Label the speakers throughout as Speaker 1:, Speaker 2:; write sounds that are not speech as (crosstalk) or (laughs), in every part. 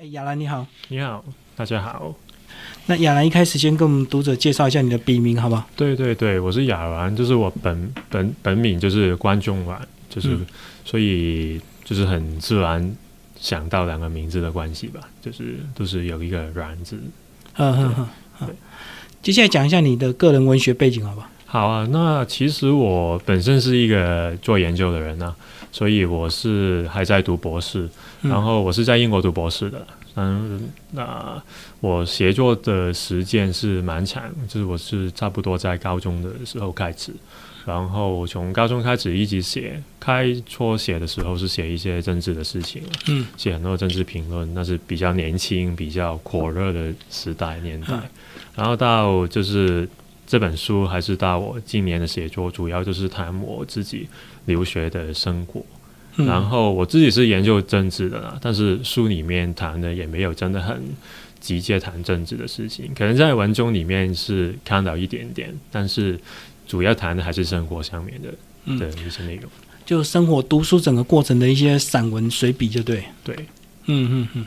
Speaker 1: 哎，雅兰你好，
Speaker 2: 你好，大家好。
Speaker 1: 那雅兰一开始先跟我们读者介绍一下你的笔名，好不好？
Speaker 2: 对对对，我是雅兰，就是我本本本名就是关中丸，就是、
Speaker 1: 嗯
Speaker 2: 所以就是很自然想到两个名字的关系吧，就是都是有一个然字。
Speaker 1: 嗯嗯嗯。好接下来讲一下你的个人文学背景，好不好？
Speaker 2: 好啊，那其实我本身是一个做研究的人啊，所以我是还在读博士，
Speaker 1: 嗯
Speaker 2: 然后我是在英国读博士的。嗯，那我写作的时间是蛮长，就是我是差不多在高中的时候开始，然后从高中开始一直写。开初写的时候是写一些政治的事情，
Speaker 1: 嗯，
Speaker 2: 写很多政治评论，那是比较年轻、比较火热的时代年代。
Speaker 1: 嗯
Speaker 2: 然后到就是这本书，还是到我今年的写作，主要就是谈我自己留学的生活。
Speaker 1: 嗯
Speaker 2: 然后我自己是研究政治的啦，但是书里面谈的也没有真的很直接谈政治的事情，可能在文中里面是看到一点点，但是主要谈的还是生活上面的
Speaker 1: 嗯
Speaker 2: 的一些内容。
Speaker 1: 就生活读书整个过程的一些散文随笔，就对。
Speaker 2: 对，
Speaker 1: 嗯嗯嗯。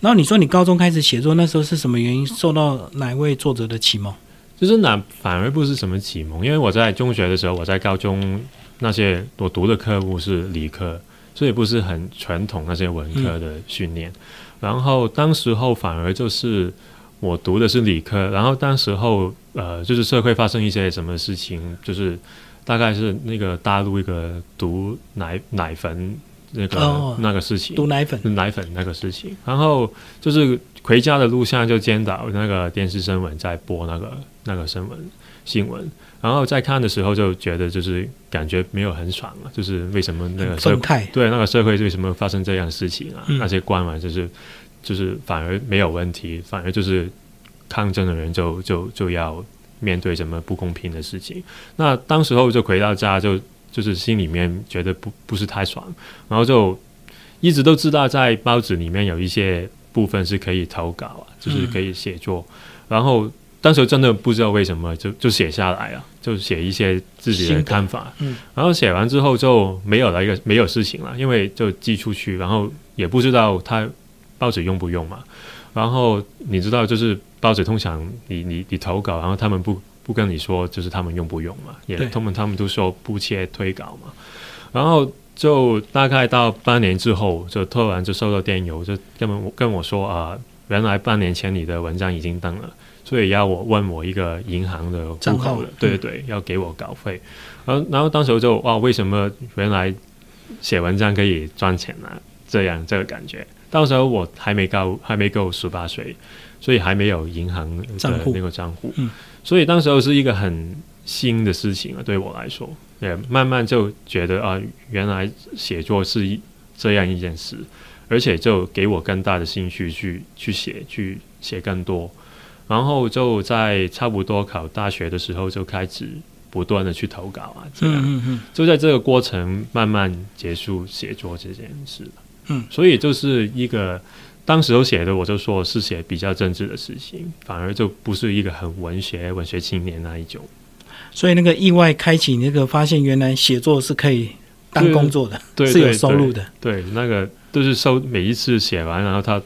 Speaker 1: 然后你说你高中开始写作，那时候是什么原因受到哪位作者的启蒙？
Speaker 2: 就是那反而不是什么启蒙，因为我在中学的时候，我在高中那些我读的科目是理科，所以不是很传统那些文科的训练。然后当时候反而就是我读的是理科，然后当时候呃就是社会发生一些什么事情，就是大概是那个大陆一个毒奶奶粉那个、
Speaker 1: 哦
Speaker 2: 那个事情，
Speaker 1: 毒奶粉。
Speaker 2: 奶粉那个事情，然后就是回家的路上就见到那个电视新闻在播那个那个新闻新闻，然后在看的时候就觉得就是感觉没有很爽啊，就是为什么那个社
Speaker 1: 会。
Speaker 2: 对那个社会为什么发生这样的事情啊？
Speaker 1: 嗯
Speaker 2: 那些官员就是就是反而没有问题，反而就是抗争的人就就就要面对什么不公平的事情。那当时候就回到家就就是心里面觉得不不是太爽，然后就一直都知道在报纸里面有一些部分是可以投稿啊，就是可以写作，然后。当时真的不知道为什么就就写下来了，就写一些自己的看法，
Speaker 1: 嗯
Speaker 2: 然后写完之后就没有了一个没有事情了，因为就寄出去，然后也不知道他报纸用不用嘛。然后你知道，就是报纸通常你你你投稿，然后他们不不跟你说，就是他们用不用嘛，也他们他们都说不切推稿嘛。然后就大概到半年之后，就突然就收到电邮，就跟我跟我说啊、原来半年前你的文章已经登了。所以要我问我一个银行的户口的，对对对，要给我稿费。然后然后当时我就哇，为什么原来写文章可以赚钱啊？这样这个感觉。到时候我还没够还没够十八岁，所以还没有银行的
Speaker 1: 账户
Speaker 2: 那个账户，
Speaker 1: 嗯
Speaker 2: 所以当时候是一个很新的事情啊，对我来说，也慢慢就觉得啊，原来写作是一这样一件事，而且就给我更大的兴趣去去写，去写更多。然后就在差不多考大学的时候，就开始不断的去投稿啊，这样、
Speaker 1: 嗯嗯嗯。
Speaker 2: 就在这个过程慢慢结束写作这件事。
Speaker 1: 嗯，
Speaker 2: 所以就是一个当时候写的，我就说是写比较政治的事情，反而就不是一个很文学文学青年那一种。
Speaker 1: 所以那个意外开启那个发现，原来写作是可以当工作的，
Speaker 2: 对，
Speaker 1: 是有收入的。
Speaker 2: 对，那个都是收每一次写完，然后他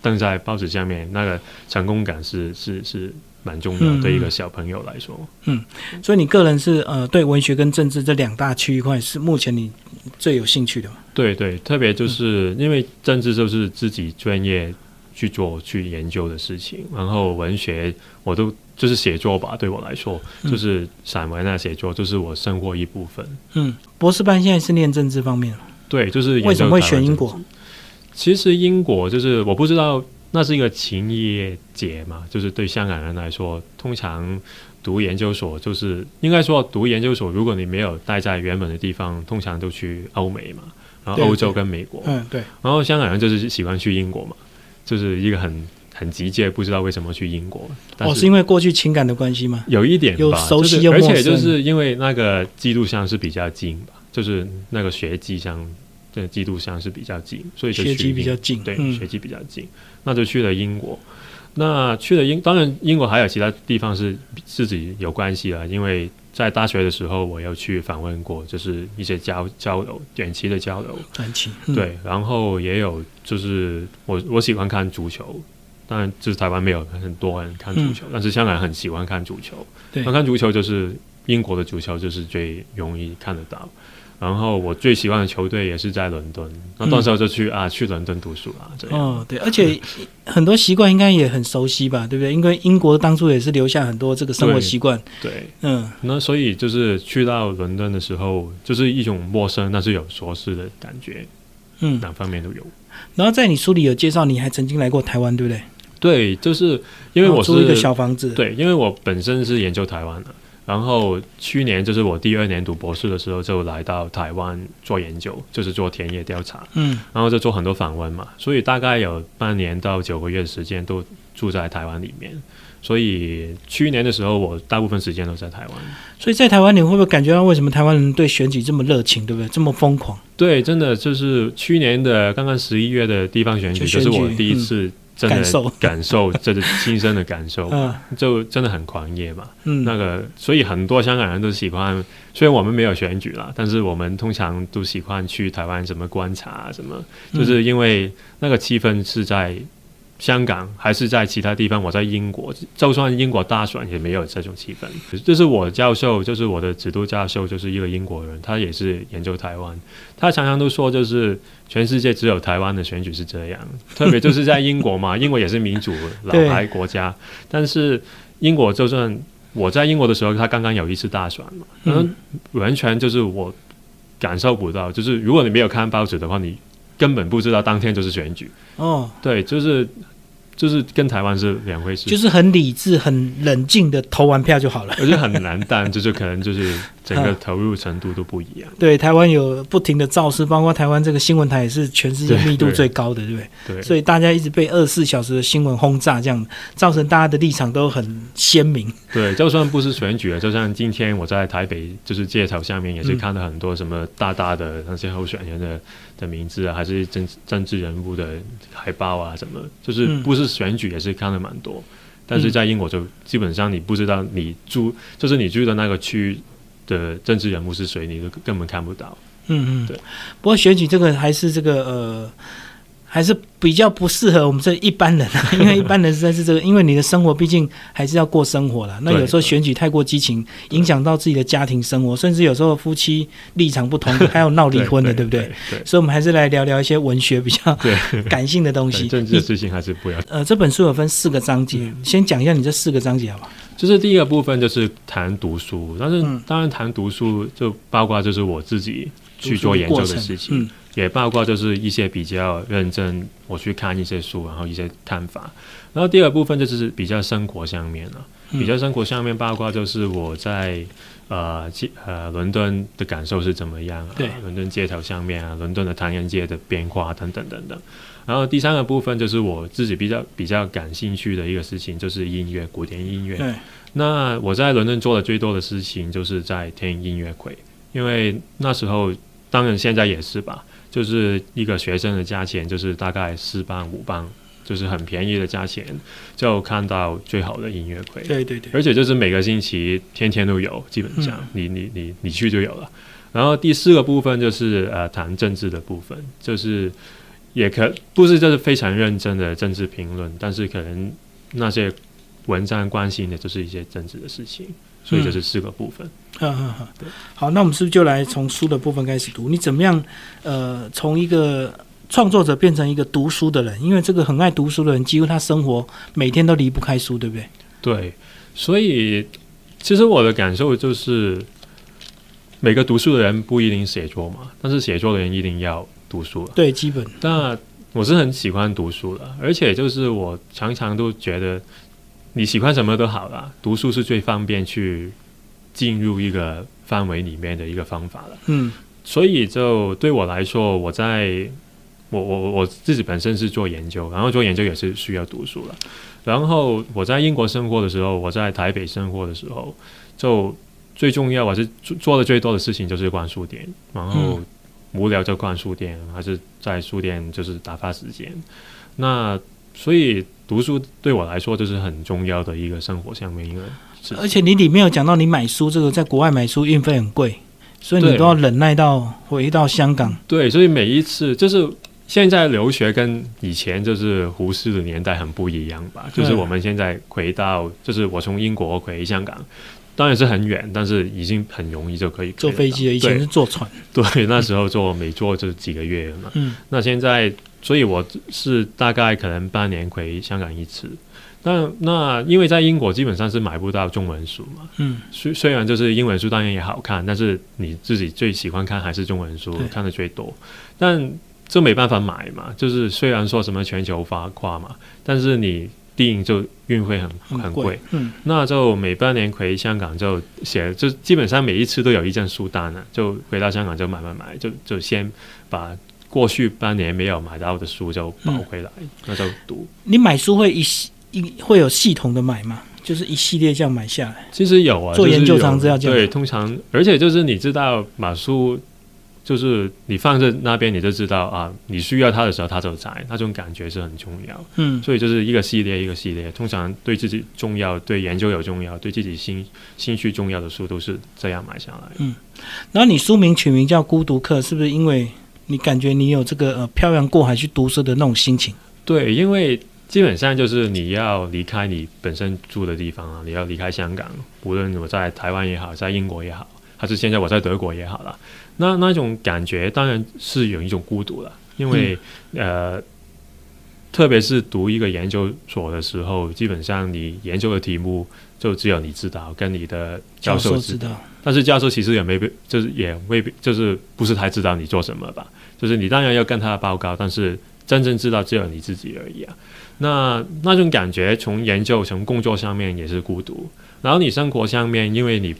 Speaker 2: 登在报纸下面，那个成功感是是是蛮重要对一个小朋友来说。
Speaker 1: 嗯所以你个人是呃对文学跟政治这两大区域块是目前你最有兴趣的吗？
Speaker 2: 对对，特别就是因为政治就是自己专业去做去研究的事情，然后文学我都就是写作吧，对我来说
Speaker 1: 嗯
Speaker 2: 就是散文啊写作，就是我生活一部分。
Speaker 1: 嗯，博士班现在是念政治方面的，
Speaker 2: 对，就是
Speaker 1: 为什么会选英国？
Speaker 2: 其实英国就是我不知道，那是一个情业节嘛，就是对香港人来说，通常读研究所就是应该说读研究所，如果你没有待在原本的地方，通常都去欧美嘛，然后欧洲跟美国，
Speaker 1: 嗯，对，
Speaker 2: 然后香港人就是喜欢去英国嘛，就是一个很很急切，不知道为什么去英国，但
Speaker 1: 哦，是因为过去情感的关系吗？
Speaker 2: 有一点吧，
Speaker 1: 又熟悉
Speaker 2: 就是而且就是因为那个记录上是比较近吧，就是那个学籍上这个记录上是比较近，所以就
Speaker 1: 学籍比较近，
Speaker 2: 对，
Speaker 1: 嗯
Speaker 2: 学籍比较近，那就去了英国。那去了英，当然英国还有其他地方是自己有关系啦，因为在大学的时候，我有去访问过，就是一些交交流，短期的交流。
Speaker 1: 短期、嗯、
Speaker 2: 对，然后也有就是我我喜欢看足球，当然就是台湾没有很多人看足球，但是香港人很喜欢看足球。
Speaker 1: 对
Speaker 2: 那看足球就是英国的足球就是最容易看得到。然后我最喜欢的球队也是在伦敦，那到时候就去、啊去伦敦读书啊，这样。
Speaker 1: 哦，对，而且很多习惯应该也很熟悉吧，对不对？因为英国当初也是留下很多这个生活习惯。
Speaker 2: 对，
Speaker 1: 嗯，
Speaker 2: 那所以就是去到伦敦的时候，就是一种陌生但是有熟悉的感觉，
Speaker 1: 嗯，
Speaker 2: 两方面都有。
Speaker 1: 然后在你书里有介绍，你还曾经来过台湾，对不对？
Speaker 2: 对，就是因为我
Speaker 1: 租一个小房子，，
Speaker 2: 对，因为我本身是研究台湾的，然后去年就是我第二年读博士的时候，就来到台湾做研究，就是做田野调查，
Speaker 1: 嗯
Speaker 2: 然后就做很多访问嘛，所以大概有半年到九个月的时间都住在台湾里面。所以去年的时候，我大部分时间都在台湾。
Speaker 1: 所以在台湾，你会不会感觉到为什么台湾人对选举这么热情，对不对？这么疯狂？
Speaker 2: 对，真的就是去年的刚刚十一月的地方选举，
Speaker 1: 就选举
Speaker 2: 就是我第一次真的
Speaker 1: 感受。
Speaker 2: 感受，(laughs) 这是亲身的感受，
Speaker 1: 嗯。
Speaker 2: 就真的很狂野嘛。
Speaker 1: 嗯，
Speaker 2: 那个，所以很多香港人都喜欢，虽然我们没有选举啦，但是我们通常都喜欢去台湾怎么观察，什么，
Speaker 1: 嗯
Speaker 2: 就是因为那个气氛是在香港还是在其他地方。我在英国，就算英国大选也没有这种气氛。就是我教授，就是我的指导教授，就是一个英国人，他也是研究台湾，他常常都说，就是全世界只有台湾的选举是这样，特别就是在英国嘛，英国也是民主老牌国家，但是英国就算我在英国的时候，他刚刚有一次大选嘛，
Speaker 1: 嗯
Speaker 2: 嗯，完全就是我感受不到，就是如果你没有看报纸的话，你根本不知道当天就是选举，
Speaker 1: 哦，
Speaker 2: 对，就是就是跟台湾是两回事，
Speaker 1: 就是很理智、很冷静的投完票就好了。
Speaker 2: 我觉得很难但，就是可能就是 (laughs) 整个
Speaker 1: 嗯
Speaker 2: 投入程度都不一样，
Speaker 1: 对，台湾有不停的造势，包括台湾这个新闻台也是全世界密度最高的，对不对？
Speaker 2: 对，
Speaker 1: 所以大家一直被二十四小时的新闻轰炸，这样造成大家的立场都很鲜明。
Speaker 2: 对，就算不是选举了，就像今天我在台北就是街头下面也是
Speaker 1: 嗯。
Speaker 2: 看到很多什么大大的那些候选人的的名字啊，还是政政治人物的海报啊，什么，就是
Speaker 1: 嗯
Speaker 2: 不是选举也是看的蛮多。但是在英国就基本上你不知道你住就是你住的那个区的政治人物是谁，你都根本看不到。
Speaker 1: 嗯嗯，
Speaker 2: 对。
Speaker 1: 不过选举这个还是这个呃，还是比较不适合我们这一般人啊，(laughs) 因为一般人实在是这个，因为你的生活毕竟还是要过生活了。那有时候选举太过激情，影响到自己的家庭生活，甚至有时候夫妻立场不同，(laughs) 还有闹离婚的，对不对？所以，我们还是来聊聊一些文学比较 (laughs) 感性的东，西。
Speaker 2: 政治的事情还是不要。
Speaker 1: 呃，这本书有分四个章节，
Speaker 2: 嗯
Speaker 1: 先讲一下你这四个章节好不好？
Speaker 2: 就是第一个部分就是谈读书，但是
Speaker 1: 嗯
Speaker 2: 当然谈读书就包括就是我自己去做研究的事情，
Speaker 1: 嗯
Speaker 2: 也包括就是一些比较认真，我去看一些书，然后一些看法。然后第二部分就是比较生活上面了、
Speaker 1: 嗯
Speaker 2: 比较生活上面包括就是我在呃街呃伦敦的感受是怎么样啊
Speaker 1: 对？
Speaker 2: 伦敦街头上面啊，伦敦的唐人街的变化等等等等。然后第三个部分就是我自己比较比较感兴趣的一个事情，就是音乐，古典音乐。
Speaker 1: 对，
Speaker 2: 那我在伦敦做的最多的事情就是在听音乐会，因为那时候，当然现在也是吧，就是一个学生的价钱就是大概四磅五磅，就是很便宜的价钱，就看到最好的音乐会。
Speaker 1: 对对对，
Speaker 2: 而且就是每个星期天天都有，基本上、
Speaker 1: 嗯
Speaker 2: 你你你你去就有了。然后第四个部分就是呃谈政治的部分，就是也可不是就是非常认真的政治评论，但是可能那些文章关心的就是一些政治的事情，所以这是四个部分。
Speaker 1: 嗯嗯嗯，好，那我们是不是就来从书的部分开始读？你怎么样？呃，从一个创作者变成一个读书的人，因为这个很爱读书的人，几乎他生活每天都离不开书，对不对？
Speaker 2: 对，所以其实我的感受就是，每个读书的人不一定写作嘛，但是写作的人一定要读书了。
Speaker 1: 对，基本
Speaker 2: 那我是很喜欢读书的，而且就是我常常都觉得，你喜欢什么都好了，读书是最方便去进入一个范围里面的一个方法了。
Speaker 1: 嗯
Speaker 2: 所以就对我来说，我在我我我自己本身是做研究，然后做研究也是需要读书了。然后我在英国生活的时候，我在台北生活的时候，就最重要，我是做做的最多的事情就是逛书店，然后无聊就逛书店，还是在书店就是打发时间。那所以读书对我来说就是很重要的一个生活上面一个是
Speaker 1: 而且你里面有讲到你买书这个，在国外买书运费很贵，所以你都要忍耐到回到香港。
Speaker 2: 对，所以每一次就是现在留学跟以前就是胡适的年代很不一样吧？就是
Speaker 1: 嗯
Speaker 2: 我们现在回到，就是我从英国回香港，当然是很远，但是已经很容易就可以
Speaker 1: 坐飞机了，以前是坐船。
Speaker 2: 对，那时候坐每坐就几个月嘛。
Speaker 1: 嗯
Speaker 2: 那现在，所以我是大概可能半年回香港一次。那那因为在英国基本上是买不到中文书嘛，
Speaker 1: 嗯，
Speaker 2: 虽虽然就是英文书当然也好看，但是你自己最喜欢看还是中文书，看的最多。但这没办法买嘛，就是虽然说什么全球发跨嘛，但是你订就运费很很贵。。
Speaker 1: 嗯
Speaker 2: 那就每半年回香港就写，就基本上每一次都有一张书单了，就回到香港就买买买，就就先把过去半年没有买到的书就保回来，那就读。
Speaker 1: 你买书会一系一会有系统的买吗？就是一系列这样买下来。
Speaker 2: 其实有啊，
Speaker 1: 做研究常知道这样
Speaker 2: 对，通常而且就是你知道买书。就是你放在那边，你就知道啊，你需要它的时候它就在，那种感觉是很重要。
Speaker 1: 嗯
Speaker 2: 所以就是一个系列一个系列，通常对自己重要、对研究有重要、对自己兴兴趣重要的书都是这样买下来。
Speaker 1: 然后你书名取名叫《孤独客》，是不是因为你感觉你有这个呃漂洋过海去读书的那种心情？
Speaker 2: 对，因为基本上就是你要离开你本身住的地方啊，你要离开香港，无论我在台湾也好，在英国也好，还是现在我在德国也好了，那那种感觉当然是有一种孤独了，因为、呃。特别是读一个研究所的时候，基本上你研究的题目就只有你知道，跟你的教授知道。
Speaker 1: 知道。
Speaker 2: 但是教授其实也没必，就是也未必，就是不是太知道你做什么吧？就是你当然要跟他报告，但是真正知道只有你自己而已啊。那那种感觉，从研究、从工作上面也是孤独，然后你生活上面，因为你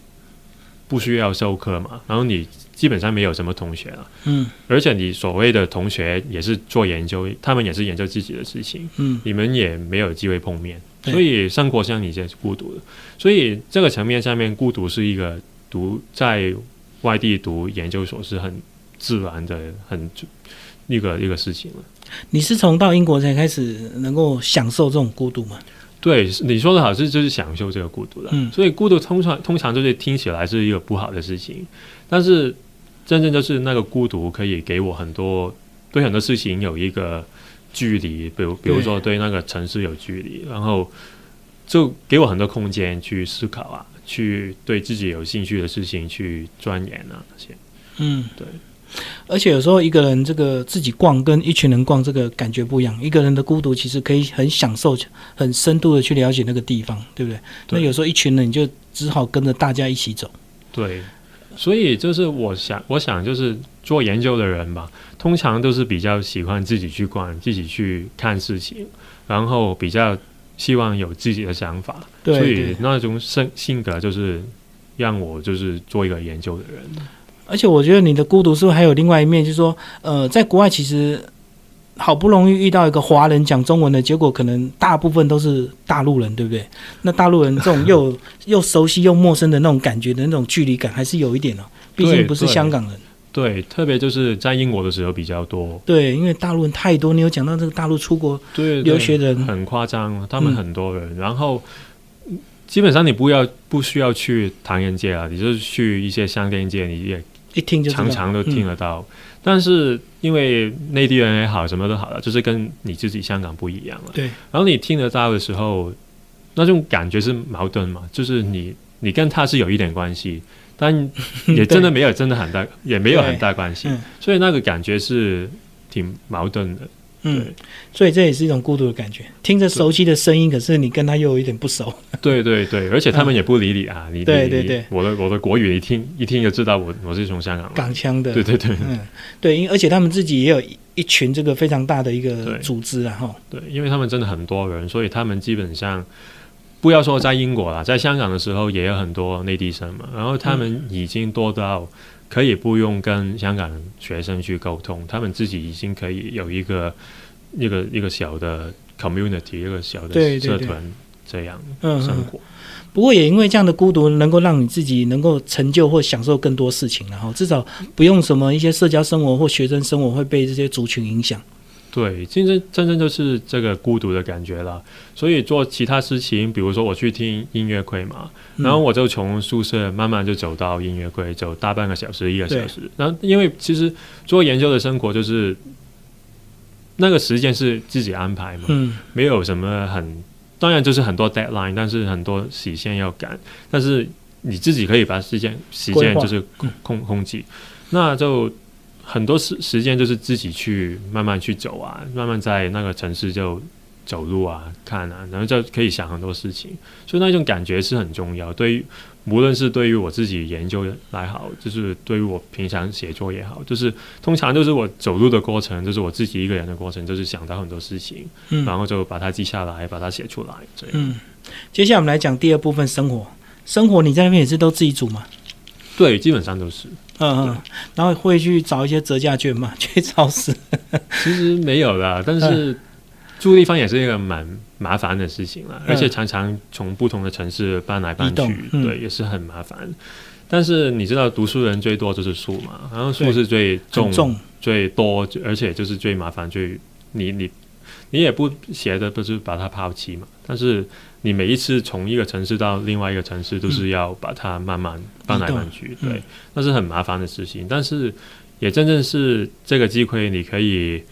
Speaker 2: 不需要授课嘛，然后你基本上没有什么同学了，
Speaker 1: 嗯
Speaker 2: 而且你所谓的同学也是做研究，他们也是研究自己的事情，
Speaker 1: 嗯
Speaker 2: 你们也没有机会碰面，所以生活上你是孤独的。所以这个层面上面，孤独是一个读在外地读研究所是很自然的、很一个一个事情了。
Speaker 1: 你是从到英国才开始能够享受这种孤独吗？
Speaker 2: 对，你说的好，是就是享受这个孤独的。
Speaker 1: 嗯
Speaker 2: 所以孤独通常通常就是听起来是一个不好的事情，但是真正就是那个孤独可以给我很多对很多事情有一个距离，比如比如说对那个城市有距离，然后就给我很多空间去思考啊，去对自己有兴趣的事情去钻研啊那些。
Speaker 1: 嗯，
Speaker 2: 对。
Speaker 1: 而且有时候一个人这个自己逛跟一群人逛这个感觉不一样。一个人的孤独其实可以很享受、很深度的去了解那个地方，对不对？那有时候一群人你就只好跟着大家一起走。
Speaker 2: 对，所以就是我想，我想就是做研究的人吧，通常都是比较喜欢自己去逛、自己去看事情，然后比较希望有自己的想法，
Speaker 1: 对
Speaker 2: 所以那种性性格就是让我就是做一个研究的人。
Speaker 1: 而且我觉得你的孤独是不是还有另外一面，就是说，呃，在国外其实好不容易遇到一个华人讲中文的，结果可能大部分都是大陆人，对不对？那大陆人这种 (laughs) 又又熟悉又陌生的那种感觉的那种距离感，还是有一点哦。毕竟不是香港人，
Speaker 2: 对，特别就是在英国的时候比较多，
Speaker 1: 对，因为大陆人太多。你有讲到这个大陆出国
Speaker 2: 对
Speaker 1: 留学人，
Speaker 2: 很夸张，他们
Speaker 1: 嗯
Speaker 2: 很多人，然后。基本上你不要不需要去唐人街啊，你就是去一些商店街，你也
Speaker 1: 一听就
Speaker 2: 常常都听得到。但是因为内地人也好，什么都好了，就是跟你自己香港不一样了。
Speaker 1: 对，
Speaker 2: 然后你听得到的时候，那种感觉是矛盾嘛，就是你你跟他是有一点关系，但 (laughs) 也真的没有真的很大，也没有很大关系，
Speaker 1: 嗯。
Speaker 2: 所以那个感觉是挺矛盾的。
Speaker 1: 嗯，所以这也是一种孤独的感觉。听着熟悉的声音，可是你跟他又有一点不熟。
Speaker 2: 对对对，而且他们也不理你啊，你
Speaker 1: 对对对。
Speaker 2: 我的我的国语一听一听就知道我我是从香港
Speaker 1: 港腔的，
Speaker 2: 对对对。
Speaker 1: 嗯，对，因而且他们自己也有一一群这个非常大的一个组织啊，哈，
Speaker 2: 对，因为他们真的很多人，所以他们基本上不要说在英国了，在香港的时候也有很多内地生嘛，然后他们已经多到可以不用跟香港学生去沟通，他们自己已经可以有一个一个一个小的 community，一个小的社团这样。生活。
Speaker 1: 不过也因为这样的孤独，能够让你自己能够成就或享受更多事情，然后至少不用什么一些社交生活或学生生活会被这些族群影响。
Speaker 2: 对，真正真正就是这个孤独的感觉了。所以做其他事情，比如说我去听音乐会嘛，
Speaker 1: 嗯
Speaker 2: 然后我就从宿舍慢慢就走到音乐会，走大半个小时、一个小时。然后因为其实做研究的生活就是那个时间是自己安排嘛，
Speaker 1: 嗯
Speaker 2: 没有什么很，当然就是很多 deadline，但是很多时限要赶，但是你自己可以把时间时间就是控控控制，那就很多时时间就是自己去慢慢去走啊，慢慢在那个城市就走路啊、看啊，然后就可以想很多事情，所以那种感觉是很重要。对于无论是对于我自己研究来好，就是对于我平常写作也好，就是通常就是我走路的过程，就是我自己一个人的过程，就是想到很多事情。
Speaker 1: 嗯
Speaker 2: 然后就把它记下来，把它写出来，这样。
Speaker 1: 嗯。接下来我们来讲第二部分生活。生活你在那边也是都自己煮吗？
Speaker 2: 对，基本上都是。
Speaker 1: 嗯嗯。然后会去找一些折价券嘛？(laughs) 去超市。(laughs)
Speaker 2: 其实没有啦，但是住地方也是一个蛮麻烦的事情啦，
Speaker 1: 嗯
Speaker 2: 而且常常从不同的城市搬来搬去，
Speaker 1: 嗯
Speaker 2: 对，也是很麻烦。但是你知道，读书人最多就是书嘛，然后书是最重
Speaker 1: 重。
Speaker 2: 最多，而且就是最麻烦，最你你你也不写的不是把它抛弃嘛，但是你每一次从一个城市到另外一个城市，都是要把它慢慢搬来搬去，
Speaker 1: 嗯
Speaker 2: 对，那是很麻烦的事情。但是也真正是这个机会，你可以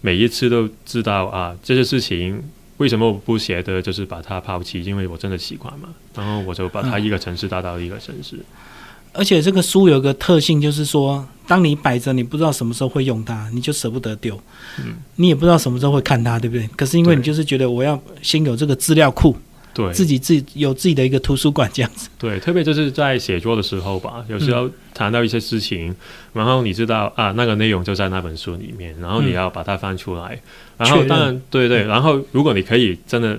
Speaker 2: 每一次都知道啊，这些事情。为什么我不舍得，就是把它抛弃？因为我真的喜欢嘛，然后我就把它
Speaker 1: 嗯
Speaker 2: 一个城市带到一个城市。
Speaker 1: 而且这个书有个特性，就是说，当你摆着，你不知道什么时候会用它，你就舍不得丢。
Speaker 2: 嗯，
Speaker 1: 你也不知道什么时候会看它，对不对？可是因为你就是觉得我要先有这个资料库，
Speaker 2: 对，
Speaker 1: 自己自己有自己的一个图书馆这样子。
Speaker 2: 对，特别就是在写作的时候吧，有时候谈到一些事情，然后你知道啊，那个内容就在那本书里面，然后你要把它翻出来，然后当然对对，
Speaker 1: 嗯。
Speaker 2: 然后如果你可以真的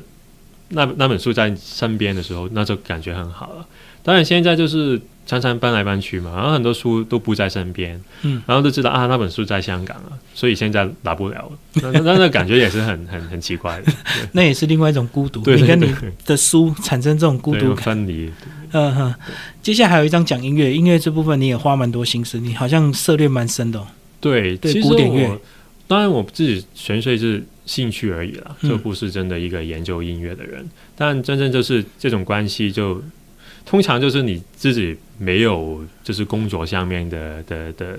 Speaker 2: 那那本书在你身边的时候，那就感觉很好了。当然现在就是常常搬来搬去嘛，然后很多书都不在身边，
Speaker 1: 嗯，
Speaker 2: 然后就知道啊那本书在香港啊，所以现在拿不了了，那那那那感觉也是很很很奇怪的，(laughs)
Speaker 1: 那也是另外一种孤独。
Speaker 2: 对对对
Speaker 1: 你跟你的书产生这种孤独感。
Speaker 2: 分离，
Speaker 1: 嗯哼。接下来还有一章讲音乐，音乐这部分你也花蛮多心思，你好像涉猎蛮深的、哦。
Speaker 2: 对，
Speaker 1: 对古典乐
Speaker 2: 当然我自己纯粹是兴趣而已啦，
Speaker 1: 嗯
Speaker 2: 就不是真的一个研究音乐的人。但真正就是这种关系就，通常就是你自己没有就是工作上面的的的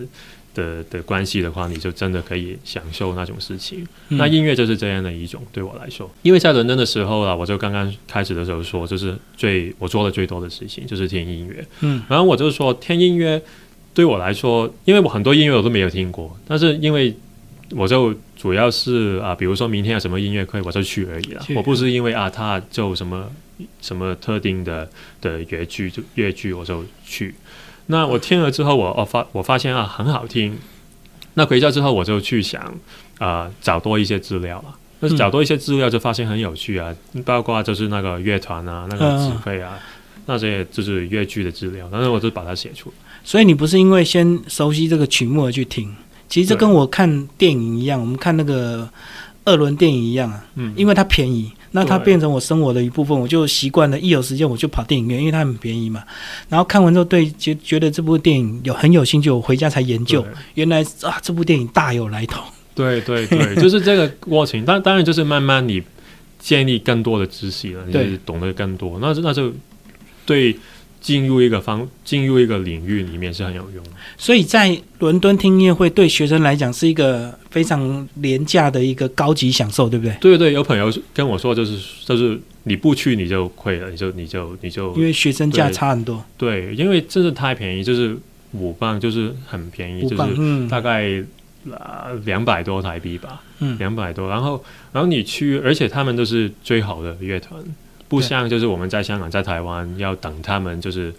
Speaker 2: 的的关系的话，你就真的可以享受那种事情。
Speaker 1: 嗯
Speaker 2: 那音乐就是这样的一种，对我来说，因为在伦敦的时候啊，我就刚刚开始的时候说，就是最我做的最多的事情就是听音乐。
Speaker 1: 嗯
Speaker 2: 然后我就说，听音乐对我来说，因为我很多音乐我都没有听过，但是因为我就主要是啊，比如说明天有什么音乐会，我就去而已
Speaker 1: 了。
Speaker 2: 我不是因为啊，他就什么什么特定的的乐剧就乐剧我就去。那我听了之后，我我发我发现啊很好听。那回家之后，我就去想啊、找多一些资料了。但是
Speaker 1: 嗯
Speaker 2: 找多一些资料，就发现很有趣啊，包括就是那个乐团啊，那个
Speaker 1: 嗯
Speaker 2: 指挥啊，那些就是乐剧的资料，但是我就把它写出来。
Speaker 1: 所以你不是因为先熟悉这个曲目而去听，其实这跟我看电影一样，我们看那个二轮电影一样啊，
Speaker 2: 嗯，
Speaker 1: 因为它便宜，那它变成我生活的一部分，我就习惯了，一有时间我就跑电影院，因为它很便宜嘛。然后看完之后，对觉觉得这部电影有很有兴趣，我回家才研究，原来啊这部电影大有来头。
Speaker 2: 对对对，(laughs) 就是这个过程。当当然就是慢慢你建立更多的知识了，你懂得更多，那就那就对进入一个方进入一个领域里面是很有用的。
Speaker 1: 所以在伦敦听音乐会对学生来讲是一个非常廉价的一个高级享受，对不对？
Speaker 2: 对对，有朋友跟我说，就是就是你不去你就亏了，你就你就你就
Speaker 1: 因为学生价差很多，
Speaker 2: 对，因为真的太便宜，就是五磅就是很便宜，就是
Speaker 1: 嗯
Speaker 2: 大概呃两百多台币吧。
Speaker 1: 嗯，
Speaker 2: 两百多，然后然后你去，而且他们都是最好的乐团，不
Speaker 1: 对。
Speaker 2: 像就是我们在香港、在台湾要等他们就是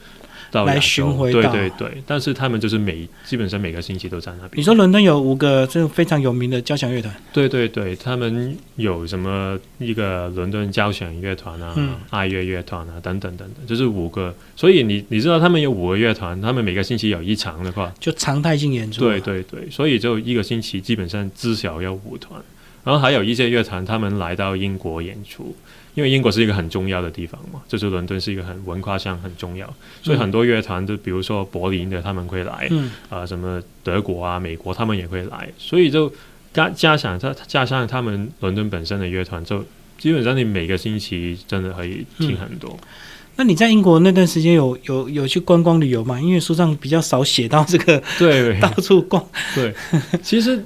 Speaker 2: 到
Speaker 1: 来巡回对
Speaker 2: 对对，但是他们就是每基本上每个星期都在那边。
Speaker 1: 你说伦敦有五个这种非常有名的交响乐团，
Speaker 2: 对对对，他们有什么一个伦敦交响乐团啊、
Speaker 1: 嗯。
Speaker 2: 爱乐乐团啊等等等等，就是五个。所以你你知道他们有五个乐团，他们每个星期有一场的话，
Speaker 1: 就常态性演出。
Speaker 2: 对，对对，所以就一个星期基本上至少要五团，然后还有一些乐团他们来到英国演出，因为英国是一个很重要的地方嘛，就是伦敦是一个很文化上很重要，所以很多乐团就比如说柏林的他们会来，
Speaker 1: 嗯，
Speaker 2: 啊、什么德国啊、美国他们也会来，所以就加加上他加上他们伦敦本身的乐团，就基本上你每个星期真的可以听很多。
Speaker 1: 那你在英国那段时间有有有去观光旅游吗？因为书上比较少写到这个，
Speaker 2: 对，(laughs)
Speaker 1: 到处逛。
Speaker 2: 对，其实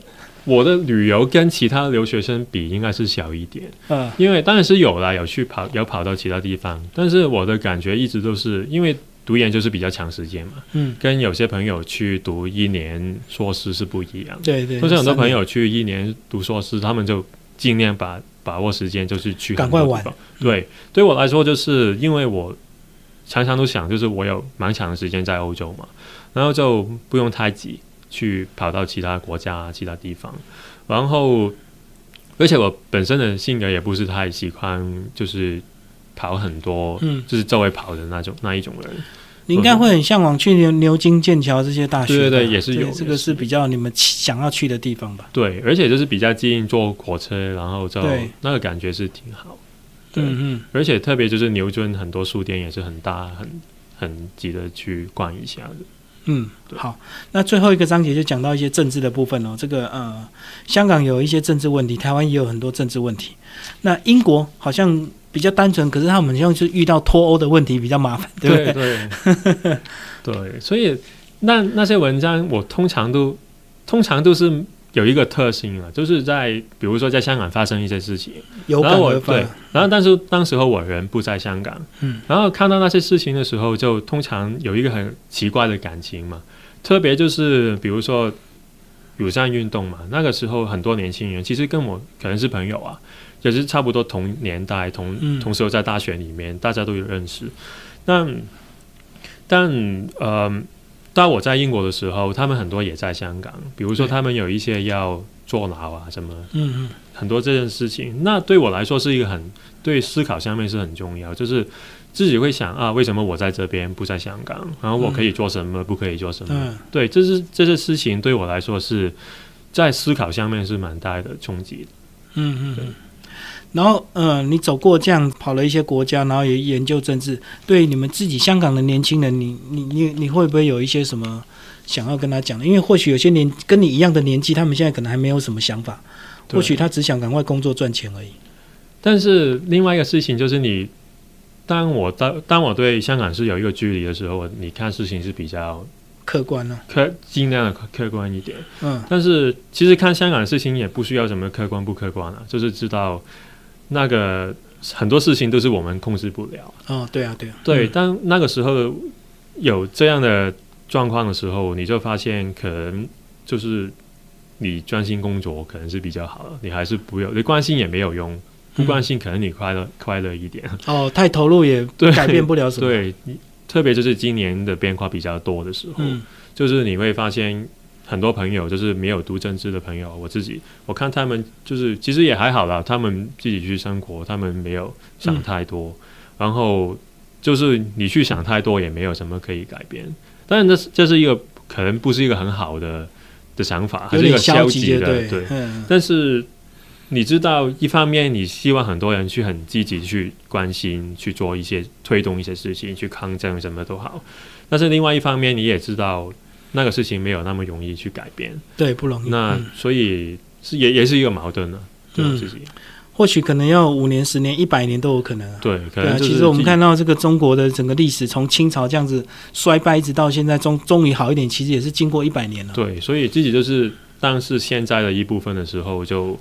Speaker 2: 我的旅游跟其他留学生比应该是小一点，
Speaker 1: 嗯。
Speaker 2: 因为当然是有啦，有去跑，有跑到其他地方，但是我的感觉一直都是因为读研就是比较长时间嘛，
Speaker 1: 嗯，
Speaker 2: 跟有些朋友去读一年硕士是不一样。的。
Speaker 1: 对对，
Speaker 2: 或者很多朋友去一年读硕士，他们就尽量把把握时间，就是去
Speaker 1: 赶快玩。
Speaker 2: 对，对我来说，就是因为我常常都想，就是我有蛮长的时间在欧洲嘛，然后就不用太急去跑到其他国家、其他地方，然后而且我本身的性格也不是太喜欢，就是跑很多，
Speaker 1: 嗯，
Speaker 2: 就是周围跑的那种那一种人。
Speaker 1: 你应该会很向往去牛牛津、剑桥这些大学吧。
Speaker 2: 对对对也是有
Speaker 1: 这个
Speaker 2: 是
Speaker 1: 是比较你们想要去的地方吧？
Speaker 2: 对，而且就是比较近，坐火车，然后就那个感觉是挺好。对
Speaker 1: 嗯嗯，
Speaker 2: 而且特别就是牛津很多书店也是很大，很很值得去逛一下的。
Speaker 1: 嗯，好，那最后一个章节就讲到一些政治的部分哦。这个呃，香港有一些政治问题，台湾也有很多政治问题。那英国好像比较单纯，可是他们好像是遇到脱欧的问题比较麻烦，对不对？
Speaker 2: 对对 (laughs) 所以那那些文章我通常都通常都是有一个特性啊，就是在比如说在香港发生一些事情，
Speaker 1: 有
Speaker 2: 然后我
Speaker 1: 感而发
Speaker 2: 对。，然后但是当时候我人不在香港，
Speaker 1: 嗯，
Speaker 2: 然后看到那些事情的时候，就通常有一个很奇怪的感情嘛，特别就是比如说乳善运动嘛，那个时候很多年轻人其实跟我可能是朋友啊，也是差不多同年代，同、
Speaker 1: 嗯
Speaker 2: 同时候在大学里面，大家都有认识，但但呃。当我在英国的时候，他们很多也在香港，比如说他们有一些要坐牢啊什么，
Speaker 1: 嗯嗯
Speaker 2: 很多这件事情，那对我来说是一个很对思考上面是很重要，就是自己会想啊，为什么我在这边不在香港？然后我可以做什么，不可以做什么？
Speaker 1: 嗯
Speaker 2: 对，这是这些事情对我来说是在思考上面是蛮大的冲击
Speaker 1: 嗯嗯。然后，呃，你走过这样跑了一些国家，然后也研究政治，对你们自己香港的年轻人，你你你你会不会有一些什么想要跟他讲的？因为或许有些年跟你一样的年纪，他们现在可能还没有什么想法，或许他只想赶快工作赚钱而已。
Speaker 2: 但是另外一个事情就是你。当我当当我对香港是有一个距离的时候，你看事情是比较
Speaker 1: 客观呢、
Speaker 2: 客尽量的客客观一点。
Speaker 1: 嗯
Speaker 2: 但是其实看香港的事情也不需要什么客观不客观啊，就是知道那个很多事情都是我们控制不了。
Speaker 1: 哦，对啊，对啊，
Speaker 2: 对，
Speaker 1: 嗯
Speaker 2: 当那个时候有这样的状况的时候，你就发现可能就是你专心工作可能是比较好的，你还是不要，你关心也没有用，不关心可能你快乐、快乐一点。
Speaker 1: 哦，太投入也 (laughs) 改变不了什么。，
Speaker 2: 对，你特别就是今年的变化比较多的时候，
Speaker 1: 嗯
Speaker 2: 就是你会发现很多朋友就是没有读政治的朋友，我自己我看他们就是其实也还好啦，他们自己去生活，他们没有想太多，然后就是你去想太多也没有什么可以改变。当然这是这是一个可能不是一个很好的的想法，还是一个
Speaker 1: 消极
Speaker 2: 极
Speaker 1: 的，对
Speaker 2: 对。
Speaker 1: 嗯
Speaker 2: 但是你知道，一方面你希望很多人去很积极去关心、去做一些推动一些事情、去抗争，什么都好。但是另外一方面，你也知道那个事情没有那么容易去改变，
Speaker 1: 对，不容易。
Speaker 2: 那
Speaker 1: 嗯
Speaker 2: 所以是也也是一个矛盾呢、对自己。
Speaker 1: 或许可能要五年、十年、一百年都有可能啊。
Speaker 2: 对，可
Speaker 1: 对啊，
Speaker 2: 能就是
Speaker 1: 其实我们看到这个中国的整个历史，从清朝这样子衰败，一直到现在终终于好一点，其实也是经过一百年了。
Speaker 2: 对，所以自己就是当是现在的一部分的时候，就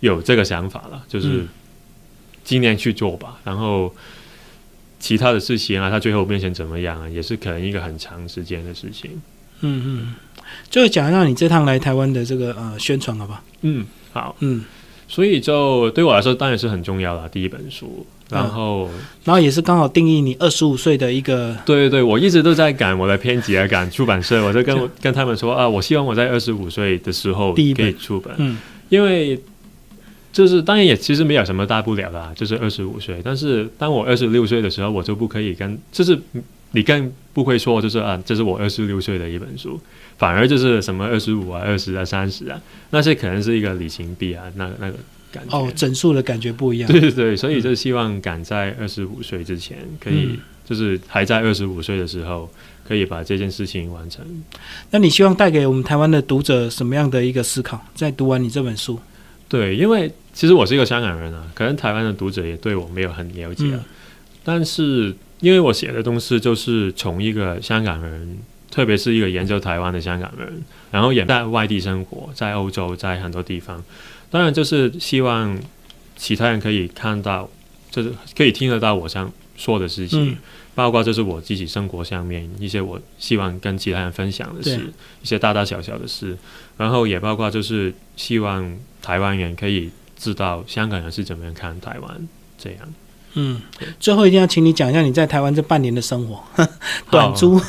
Speaker 2: 有这个想法了，就是
Speaker 1: 嗯
Speaker 2: 今年去做吧，然后其他的事情啊，它最后变成怎么样啊，也是可能一个很长时间的事情。
Speaker 1: 嗯嗯。最后讲一下你这趟来台湾的这个呃宣传，好不好？
Speaker 2: 嗯，好，
Speaker 1: 嗯，
Speaker 2: 所以就对我来说当然是很重要啦，第一本书。然后，
Speaker 1: 然后也是刚好定义你二十五岁的一个
Speaker 2: 对对对，我一直都在赶我的编辑啊，赶出版社，我就跟 (laughs) 我跟他们说啊，我希望我在二十五岁的时候可以出本，
Speaker 1: 嗯
Speaker 2: 因为就是当然也其实没有什么大不了的、啊，就是二十五岁。但是当我二十六岁的时候，我就不可以跟，就是你更不会说就是啊，这是我二十六岁的一本书，反而就是什么二十五啊、二十啊、三十啊，那些可能是一个里程碑啊，那那个感觉。
Speaker 1: 哦整数的感觉不一样。
Speaker 2: 对对对，所以就希望赶在二十五岁之前，可以、
Speaker 1: 嗯
Speaker 2: 就是还在二十五岁的时候，可以把这件事情完成。
Speaker 1: 那你希望带给我们台湾的读者什么样的一个思考？在读完你这本书，
Speaker 2: 对，因为其实我是一个香港人啊，可能台湾的读者也对我没有很了解，
Speaker 1: 嗯
Speaker 2: 但是因为我写的东西就是从一个香港人，特别是一个研究台湾的香港人，然后也在外地生活，在欧洲，在很多地方，当然就是希望其他人可以看到，就是可以听得到我想说的事情。
Speaker 1: 嗯
Speaker 2: 包括就是我自己生活上面一些我希望跟其他人分享的事，一些大大小小的事，然后也包括就是希望台湾人可以知道香港人是怎么样看台湾这样。
Speaker 1: 嗯，最后一定要请你讲一下你在台湾这半年的生活，(laughs) 短租，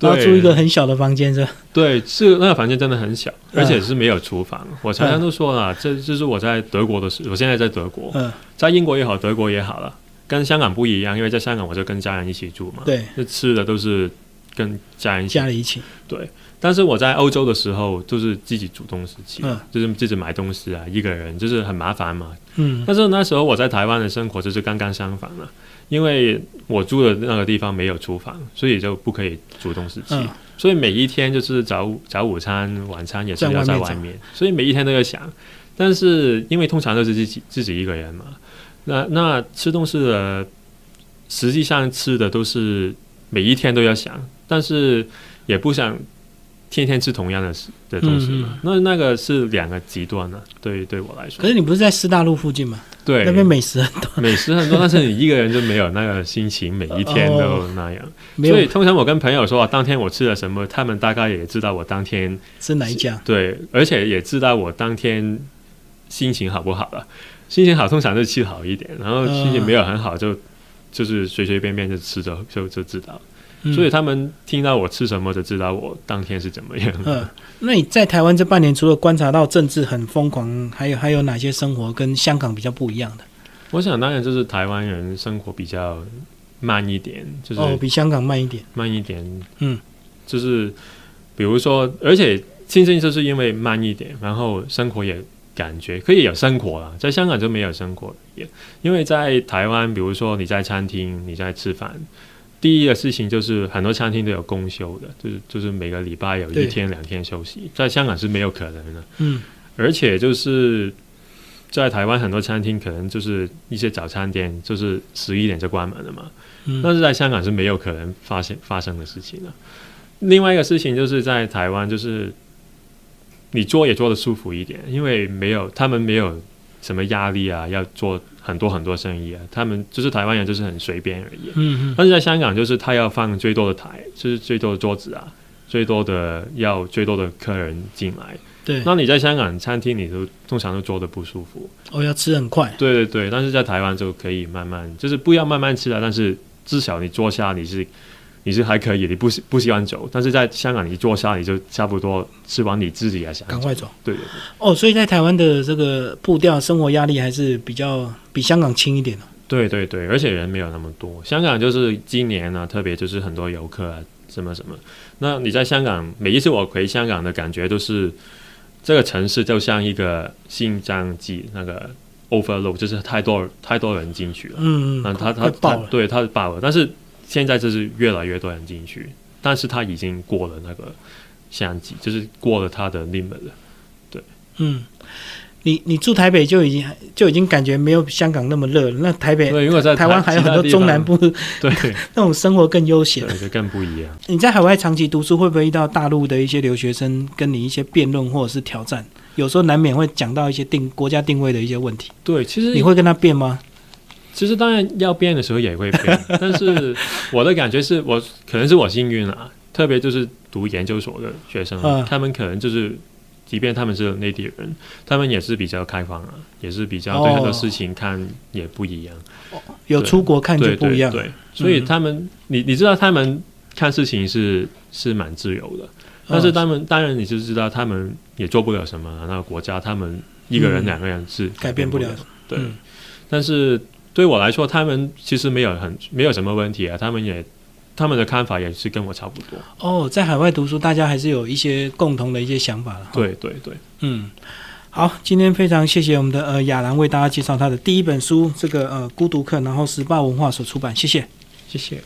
Speaker 1: 然后
Speaker 2: 对
Speaker 1: 租一个很小的房间是吧？
Speaker 2: 对，是那个房间真的很小，
Speaker 1: 嗯。
Speaker 2: 而且是没有厨房。我常常都说了，这就是我在德国的时，我现在在德国，
Speaker 1: 嗯，
Speaker 2: 在英国也好，德国也好了，跟香港不一样，因为在香港我就跟家人一起住嘛，
Speaker 1: 对，
Speaker 2: 那吃的都是跟家人一起。
Speaker 1: 家里一起，
Speaker 2: 但是我在欧洲的时候，就是自己煮东西吃，
Speaker 1: 嗯。
Speaker 2: 就是自己买东西啊，一个人就是很麻烦嘛。
Speaker 1: 嗯。
Speaker 2: 但是那时候我在台湾的生活就是刚刚相反了，因为我住的那个地方没有厨房，所以就不可以煮东西吃，
Speaker 1: 嗯。
Speaker 2: 所以每一天就是早早午餐、晚餐也是要
Speaker 1: 在外面。
Speaker 2: 在外面，所以每一天都要想。但是因为通常都是自己自己一个人嘛，那那吃东西的实际上吃的都是每一天都要想，但是也不想天天吃同样的食的东西嘛。
Speaker 1: 嗯
Speaker 2: 那那个是两个极端呢、对对我来说
Speaker 1: 可。是你不是在师大路附近吗？
Speaker 2: 对，
Speaker 1: 那边美食很多，
Speaker 2: 美食很多，但是你一个人就没有那个心情，每一天都 (laughs) 那样。所以通常我跟朋友说、啊，当天我吃了什么，他们大概也知道我当天
Speaker 1: 吃哪一家？
Speaker 2: 对，而且也知道我当天心情好不好了。心情好，通常就吃好一点，然后心情没有很好就，就是随随便便就吃着就就知道。
Speaker 1: 嗯
Speaker 2: 所以他们听到我吃什么，就知道我当天是怎么样。
Speaker 1: 嗯，那你在台湾这半年，除了观察到政治很疯狂，还有还有哪些生活跟香港比较不一样的？
Speaker 2: 我想当然就是台湾人生活比较慢一点，就是
Speaker 1: 哦，比香港慢一点。
Speaker 2: 慢一点，
Speaker 1: 嗯，
Speaker 2: 就是比如说，而且亲近就是因为慢一点，然后生活也感觉可以有生活了，在香港就没有生活也，因为在台湾，比如说你在餐厅你在吃饭。第一个事情就是很多餐厅都有公休的，就是就是每个礼拜有一天两天休息，在香港是没有可能的。
Speaker 1: 嗯
Speaker 2: 而且就是在台湾很多餐厅可能就是一些早餐店就是十一点就关门了嘛，
Speaker 1: 嗯
Speaker 2: 但是在香港是没有可能发生发生的事情的。另外一个事情就是在台湾，就是你做也做的舒服一点，因为没有他们没有什么压力啊，要做很多很多生意啊，他们就是台湾人就是很随便而已。
Speaker 1: 嗯嗯
Speaker 2: 但是在香港，就是他要放最多的台，就是最多的桌子啊，最多的要最多的客人进来。
Speaker 1: 对，
Speaker 2: 那你在香港餐厅，你都通常都坐的不舒服。
Speaker 1: 哦，要吃很快。
Speaker 2: 对对对，但是在台湾就可以慢慢，就是不要慢慢吃了，但是至少你坐下你是你是还可以，你不喜不喜欢走。但是在香港，你坐下你就差不多吃完你自己也想。
Speaker 1: 赶快走
Speaker 2: 对对对，
Speaker 1: 哦，所以在台湾的这个步调、生活压力还是比较比香港轻一点的。
Speaker 2: 对对对，而且人没有那么多。香港就是今年呢、特别就是很多游客啊，什么什么。那你在香港，每一次我回香港的感觉都是，这个城市就像一个新疆机那个 overload，就是太多太多人进去了。
Speaker 1: 嗯
Speaker 2: 那
Speaker 1: 嗯，
Speaker 2: 他他他
Speaker 1: 爆。
Speaker 2: 对他爆了，但是现在就是越来越多人进去，但是他已经过了那个相机，就是过了他的 limit 了。
Speaker 1: 嗯，你你住台北就已经就已经感觉没有香港那么热了。那台北
Speaker 2: 对，因为在
Speaker 1: 台湾还有很多中南部
Speaker 2: 对 (laughs)
Speaker 1: 那种生活更悠闲。
Speaker 2: 对，就更不一样。
Speaker 1: 你在海外长期读书，会不会遇到大陆的一些留学生跟你一些辩论或者是挑战？有时候难免会讲到一些定国家定位的一些问题，
Speaker 2: 对，其实
Speaker 1: 你会跟他辩吗？
Speaker 2: 其实当然要变的时候也会变，(laughs) 但是我的感觉是我可能是我幸运啊，特别就是读研究所的学生，
Speaker 1: 嗯
Speaker 2: 他们可能就是。即便他们是内地人，他们也是比较开放啊，也是比较对很多
Speaker 1: 哦
Speaker 2: 事情看也不一样。
Speaker 1: 有出国看就
Speaker 2: 对
Speaker 1: 不一样。
Speaker 2: 对对，所以
Speaker 1: 嗯
Speaker 2: 他们，你你知道他们看事情是是蛮自由的，但是
Speaker 1: 嗯
Speaker 2: 他们当然你就知道他们也做不了什么，那个国家他们一个人、
Speaker 1: 嗯
Speaker 2: 两个人是
Speaker 1: 改变不了
Speaker 2: 不了。对，
Speaker 1: 嗯
Speaker 2: 但是对我来说，他们其实没有很没有什么问题啊，他们也他们的看法也是跟我差不多。
Speaker 1: 哦，在海外读书，大家还是有一些共同的一些想法了。，
Speaker 2: 对对对，
Speaker 1: 嗯，好，今天非常谢谢我们的呃亚兰为大家介绍他的第一本书，这个呃孤独客，然后时报文化所出版，谢谢。
Speaker 2: 谢谢。